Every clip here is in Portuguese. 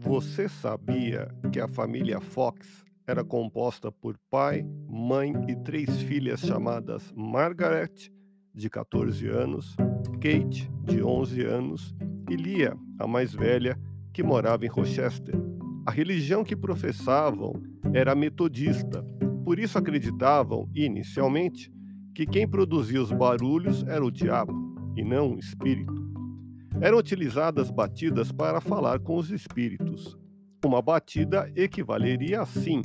Você sabia que a família Fox era composta por pai, mãe e três filhas chamadas Margaret, de 14 anos, Kate, de 11 anos, e Lia, a mais velha, que morava em Rochester. A religião que professavam era metodista, por isso acreditavam, inicialmente, que quem produzia os barulhos era o diabo e não o espírito. Eram utilizadas batidas para falar com os espíritos. Uma batida equivaleria a sim,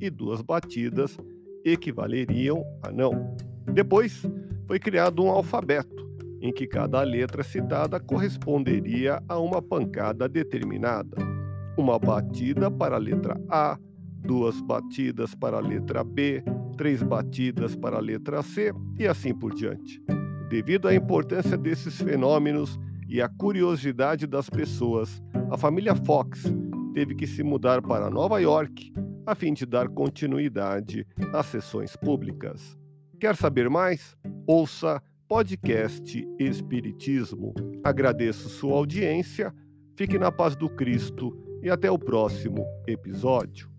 e duas batidas equivaleriam a não. Depois, foi criado um alfabeto, em que cada letra citada corresponderia a uma pancada determinada. Uma batida para a letra A, duas batidas para a letra B, três batidas para a letra C e assim por diante. Devido à importância desses fenômenos e à curiosidade das pessoas, a família Fox teve que se mudar para Nova York a fim de dar continuidade às sessões públicas. Quer saber mais? Ouça podcast Espiritismo. Agradeço sua audiência, fique na paz do Cristo e até o próximo episódio.